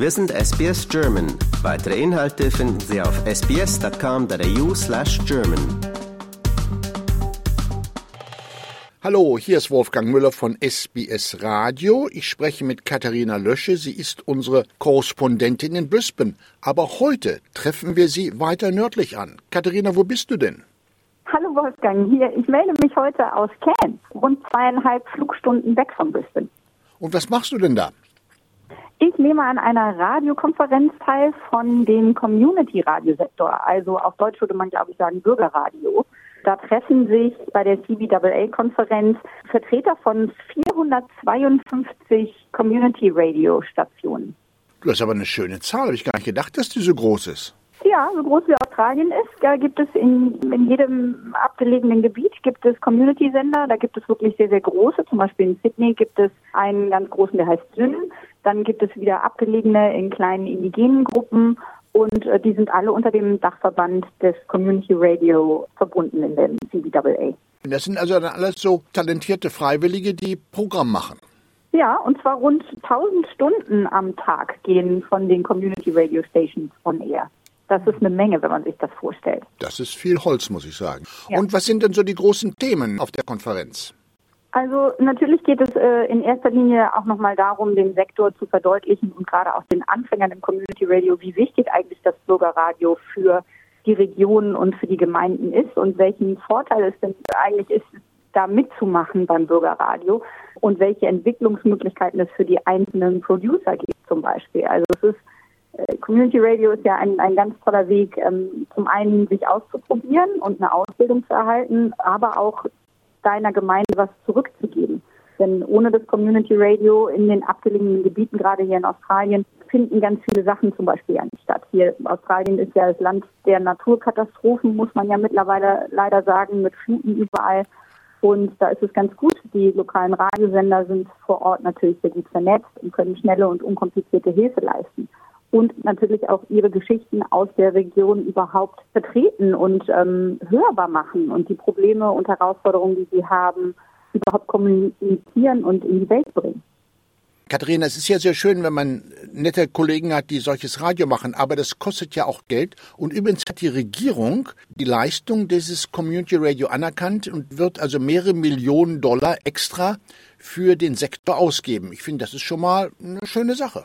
Wir sind SBS German. Weitere Inhalte finden Sie auf sbs.com.au slash German. Hallo, hier ist Wolfgang Müller von SBS Radio. Ich spreche mit Katharina Lösche. Sie ist unsere Korrespondentin in Brisbane. Aber heute treffen wir sie weiter nördlich an. Katharina, wo bist du denn? Hallo Wolfgang, hier. Ich melde mich heute aus Cairns, rund zweieinhalb Flugstunden weg von Brisbane. Und was machst du denn da? Ich nehme an einer Radiokonferenz teil von dem Community-Radiosektor, also auf Deutsch würde man glaube ich sagen Bürgerradio. Da treffen sich bei der CBAA-Konferenz Vertreter von 452 Community-Radio-Stationen. Das ist aber eine schöne Zahl. Habe ich gar nicht gedacht, dass die so groß ist. Ja, so groß wie Australien ist, da gibt es in, in jedem abgelegenen Gebiet gibt es Community-Sender. Da gibt es wirklich sehr, sehr große. Zum Beispiel in Sydney gibt es einen ganz großen, der heißt Syn. Dann gibt es wieder abgelegene in kleinen indigenen Gruppen und äh, die sind alle unter dem Dachverband des Community Radio verbunden in der CBAA. Das sind also dann alles so talentierte Freiwillige, die Programm machen. Ja, und zwar rund 1000 Stunden am Tag gehen von den Community Radio Stations on air. Das ist eine Menge, wenn man sich das vorstellt. Das ist viel Holz, muss ich sagen. Ja. Und was sind denn so die großen Themen auf der Konferenz? Also natürlich geht es äh, in erster Linie auch nochmal darum, den Sektor zu verdeutlichen und gerade auch den Anfängern im Community Radio, wie wichtig eigentlich das Bürgerradio für die Regionen und für die Gemeinden ist und welchen Vorteil es denn eigentlich ist, da mitzumachen beim Bürgerradio und welche Entwicklungsmöglichkeiten es für die einzelnen Producer gibt zum Beispiel. Also es ist Community Radio ist ja ein, ein ganz toller Weg, ähm, zum einen sich auszuprobieren und eine Ausbildung zu erhalten, aber auch deiner Gemeinde was zurückzugeben. Denn ohne das Community Radio in den abgelegenen Gebieten, gerade hier in Australien, finden ganz viele Sachen zum Beispiel ja nicht statt. Hier Australien ist ja das Land der Naturkatastrophen, muss man ja mittlerweile leider sagen, mit Fluten überall. Und da ist es ganz gut. Die lokalen Radiosender sind vor Ort natürlich sehr gut vernetzt und können schnelle und unkomplizierte Hilfe leisten und natürlich auch ihre Geschichten aus der Region überhaupt vertreten und ähm, hörbar machen und die Probleme und Herausforderungen, die sie haben, überhaupt kommunizieren und in die Welt bringen. Katharina, es ist ja sehr schön, wenn man nette Kollegen hat, die solches Radio machen, aber das kostet ja auch Geld. Und übrigens hat die Regierung die Leistung dieses Community Radio anerkannt und wird also mehrere Millionen Dollar extra für den Sektor ausgeben. Ich finde, das ist schon mal eine schöne Sache.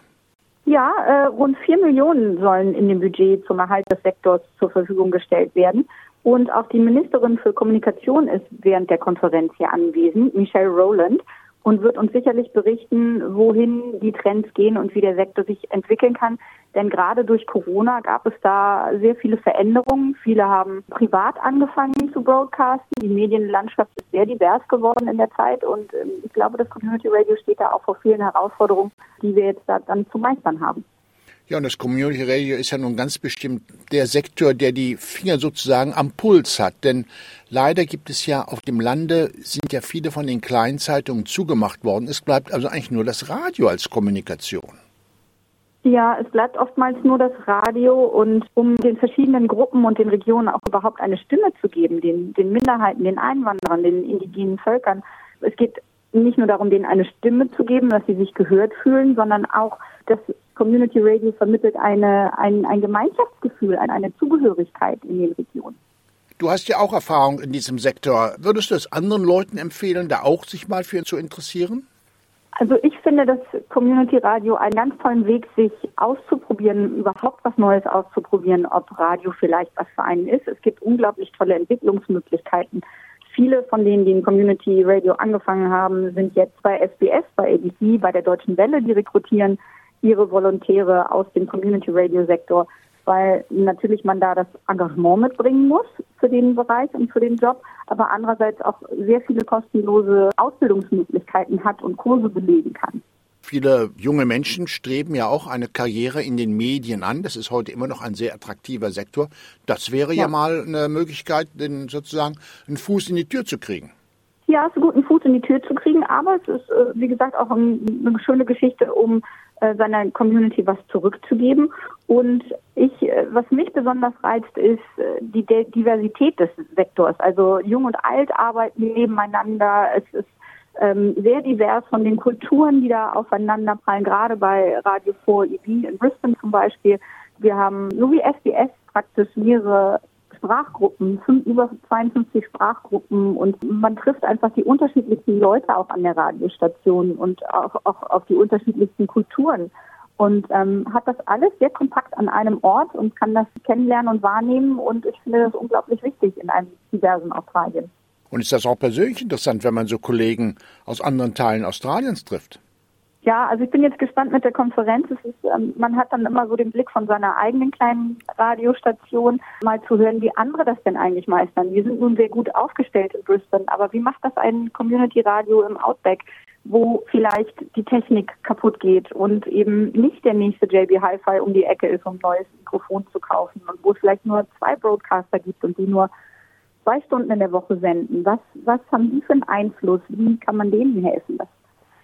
Ja, äh, rund vier Millionen sollen in dem Budget zum Erhalt des Sektors zur Verfügung gestellt werden. Und auch die Ministerin für Kommunikation ist während der Konferenz hier anwesend, Michelle Rowland und wird uns sicherlich berichten, wohin die Trends gehen und wie der Sektor sich entwickeln kann. Denn gerade durch Corona gab es da sehr viele Veränderungen. Viele haben privat angefangen zu broadcasten. Die Medienlandschaft ist sehr divers geworden in der Zeit und ähm, ich glaube, das Community Radio steht da auch vor vielen Herausforderungen, die wir jetzt da dann zu meistern haben. Ja, und das Community Radio ist ja nun ganz bestimmt der Sektor, der die Finger sozusagen am Puls hat. Denn leider gibt es ja auf dem Lande, sind ja viele von den Kleinzeitungen zugemacht worden. Es bleibt also eigentlich nur das Radio als Kommunikation. Ja, es bleibt oftmals nur das Radio und um den verschiedenen Gruppen und den Regionen auch überhaupt eine Stimme zu geben, den, den Minderheiten, den Einwanderern, den indigenen Völkern. Es geht nicht nur darum, denen eine Stimme zu geben, dass sie sich gehört fühlen, sondern auch, dass Community Radio vermittelt eine, ein, ein Gemeinschaftsgefühl, eine, eine Zugehörigkeit in den Regionen. Du hast ja auch Erfahrung in diesem Sektor. Würdest du es anderen Leuten empfehlen, da auch sich mal für zu interessieren? Also ich finde das Community Radio einen ganz tollen Weg, sich auszuprobieren, überhaupt was Neues auszuprobieren, ob Radio vielleicht was für einen ist. Es gibt unglaublich tolle Entwicklungsmöglichkeiten. Viele von denen, die in Community Radio angefangen haben, sind jetzt bei SBS, bei ABC, bei der Deutschen Welle, die rekrutieren ihre Volontäre aus dem Community Radio Sektor, weil natürlich man da das Engagement mitbringen muss für den Bereich und für den Job, aber andererseits auch sehr viele kostenlose Ausbildungsmöglichkeiten hat und Kurse belegen kann. Viele junge Menschen streben ja auch eine Karriere in den Medien an. Das ist heute immer noch ein sehr attraktiver Sektor. Das wäre ja, ja mal eine Möglichkeit, den sozusagen einen Fuß in die Tür zu kriegen. Ja, es ist gut, einen Fuß in die Tür zu kriegen, aber es ist, äh, wie gesagt, auch eine schöne Geschichte, um äh, seiner Community was zurückzugeben. Und ich, äh, was mich besonders reizt, ist die Diversität des Sektors. Also jung und alt arbeiten nebeneinander. Es ist ähm, sehr divers von den Kulturen, die da aufeinander prallen, gerade bei Radio 4 EB in Brisbane zum Beispiel. Wir haben, so wie SBS, praktisch mehrere Sprachgruppen, fünf, über 52 Sprachgruppen und man trifft einfach die unterschiedlichsten Leute auch an der Radiostation und auch, auch auf die unterschiedlichsten Kulturen und ähm, hat das alles sehr kompakt an einem Ort und kann das kennenlernen und wahrnehmen und ich finde das unglaublich wichtig in einem diversen Australien. Und ist das auch persönlich interessant, wenn man so Kollegen aus anderen Teilen Australiens trifft? Ja, also ich bin jetzt gespannt mit der Konferenz. Ist, ähm, man hat dann immer so den Blick von seiner eigenen kleinen Radiostation, mal zu hören, wie andere das denn eigentlich meistern. Wir sind nun sehr gut aufgestellt in Brisbane, aber wie macht das ein Community-Radio im Outback, wo vielleicht die Technik kaputt geht und eben nicht der nächste JB Hi-Fi um die Ecke ist, um ein neues Mikrofon zu kaufen und wo es vielleicht nur zwei Broadcaster gibt und die nur zwei Stunden in der Woche senden. Was, was haben die für einen Einfluss? Wie kann man denen helfen? Das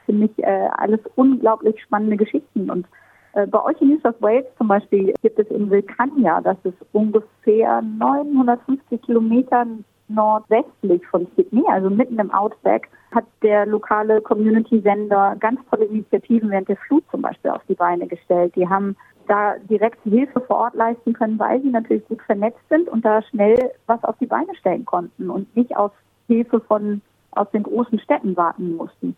finde ich äh, alles unglaublich spannende Geschichten. Und äh, bei euch in New South Wales zum Beispiel gibt es in Wilcannia, das ist ungefähr 950 Kilometer nordwestlich von Sydney, also mitten im Outback, hat der lokale Community-Sender ganz tolle Initiativen während der Flut zum Beispiel auf die Beine gestellt. Die haben da direkt Hilfe vor Ort leisten können, weil sie natürlich gut vernetzt sind und da schnell was auf die Beine stellen konnten und nicht auf Hilfe von aus den großen Städten warten mussten.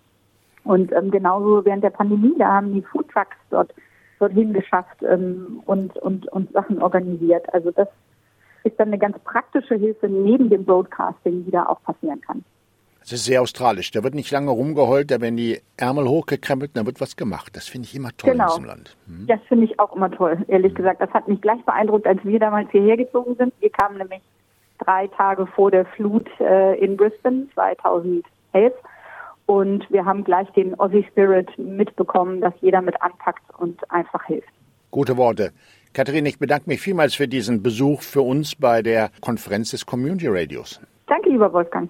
Und ähm, genauso während der Pandemie, da haben die Foodtrucks dort dorthin geschafft ähm, und, und, und Sachen organisiert. Also das ist dann eine ganz praktische Hilfe neben dem Broadcasting, die da auch passieren kann. Es ist sehr australisch. Da wird nicht lange rumgeheult, da werden die Ärmel hochgekrempelt, da wird was gemacht. Das finde ich immer toll genau. in diesem Land. Hm. Das finde ich auch immer toll, ehrlich hm. gesagt. Das hat mich gleich beeindruckt, als wir damals hierher gezogen sind. Wir kamen nämlich drei Tage vor der Flut äh, in Brisbane 2011 und wir haben gleich den Aussie Spirit mitbekommen, dass jeder mit anpackt und einfach hilft. Gute Worte. Katharina, ich bedanke mich vielmals für diesen Besuch für uns bei der Konferenz des Community Radios. Danke, lieber Wolfgang.